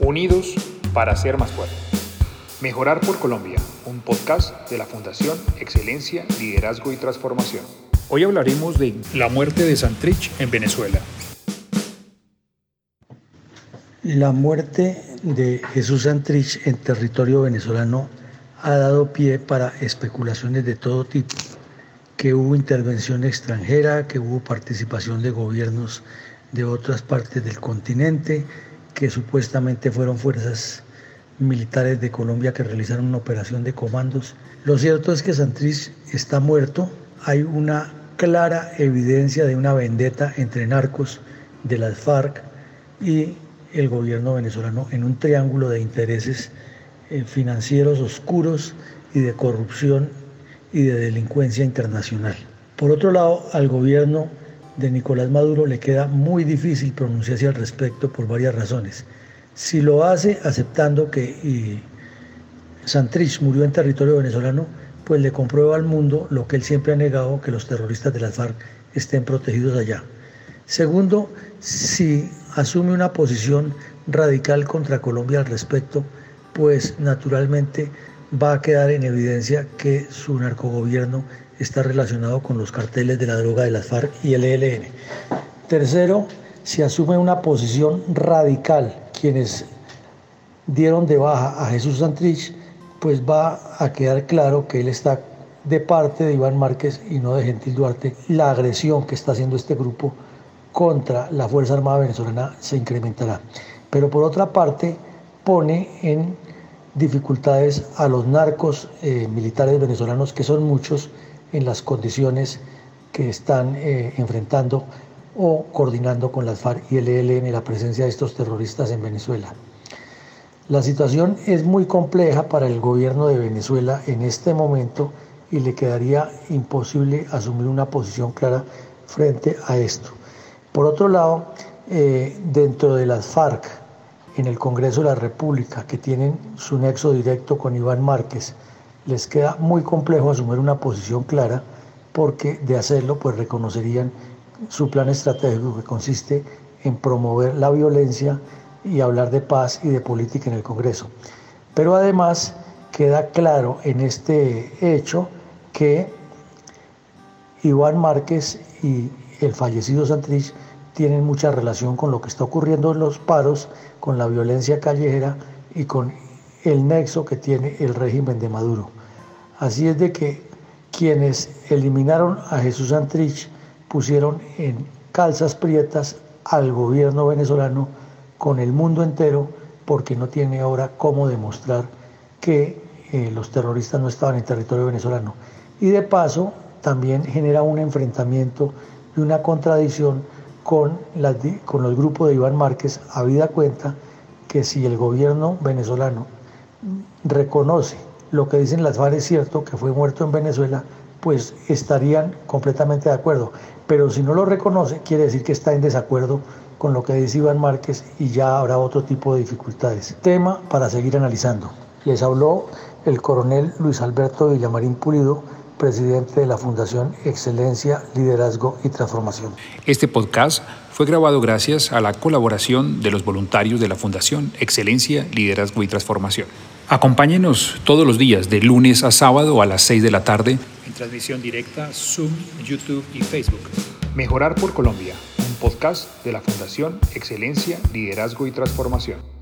Unidos para ser más fuertes. Mejorar por Colombia, un podcast de la Fundación Excelencia, Liderazgo y Transformación. Hoy hablaremos de la muerte de Santrich en Venezuela. La muerte de Jesús Santrich en territorio venezolano ha dado pie para especulaciones de todo tipo, que hubo intervención extranjera, que hubo participación de gobiernos de otras partes del continente, que supuestamente fueron fuerzas militares de Colombia que realizaron una operación de comandos. Lo cierto es que Santrich está muerto, hay una clara evidencia de una vendetta entre narcos de las FARC y el gobierno venezolano en un triángulo de intereses eh, financieros oscuros y de corrupción y de delincuencia internacional. Por otro lado, al gobierno de Nicolás Maduro le queda muy difícil pronunciarse al respecto por varias razones. Si lo hace aceptando que Santrich murió en territorio venezolano, pues le comprueba al mundo lo que él siempre ha negado, que los terroristas de las FARC estén protegidos allá. Segundo, si asume una posición radical contra Colombia al respecto, pues naturalmente va a quedar en evidencia que su narcogobierno está relacionado con los carteles de la droga de las FARC y el ELN. Tercero, si asume una posición radical quienes dieron de baja a Jesús Santrich, pues va a quedar claro que él está de parte de Iván Márquez y no de Gentil Duarte. La agresión que está haciendo este grupo contra la Fuerza Armada venezolana se incrementará. Pero por otra parte, pone en dificultades a los narcos eh, militares venezolanos, que son muchos, en las condiciones que están eh, enfrentando o coordinando con las FARC y el ELN la presencia de estos terroristas en Venezuela. La situación es muy compleja para el gobierno de Venezuela en este momento y le quedaría imposible asumir una posición clara frente a esto. Por otro lado, eh, dentro de las FARC, en el Congreso de la República, que tienen su nexo directo con Iván Márquez, les queda muy complejo asumir una posición clara porque de hacerlo pues reconocerían su plan estratégico que consiste en promover la violencia y hablar de paz y de política en el Congreso. Pero además queda claro en este hecho que Iván Márquez y el fallecido Santrich tienen mucha relación con lo que está ocurriendo en los paros, con la violencia callejera y con el nexo que tiene el régimen de Maduro. Así es de que quienes eliminaron a Jesús Santrich pusieron en calzas prietas al gobierno venezolano con el mundo entero porque no tiene ahora cómo demostrar que eh, los terroristas no estaban en territorio venezolano. Y de paso también genera un enfrentamiento y una contradicción con, con los grupos de Iván Márquez, habida cuenta que si el gobierno venezolano reconoce lo que dicen las FARC es cierto, que fue muerto en Venezuela, pues estarían completamente de acuerdo. Pero si no lo reconoce, quiere decir que está en desacuerdo con lo que dice Iván Márquez y ya habrá otro tipo de dificultades. Tema para seguir analizando. Les habló el coronel Luis Alberto Villamarín Pulido, presidente de la Fundación Excelencia, Liderazgo y Transformación. Este podcast fue grabado gracias a la colaboración de los voluntarios de la Fundación Excelencia, Liderazgo y Transformación. Acompáñenos todos los días, de lunes a sábado a las 6 de la tarde, en transmisión directa, Zoom, YouTube y Facebook. Mejorar por Colombia, un podcast de la Fundación Excelencia, Liderazgo y Transformación.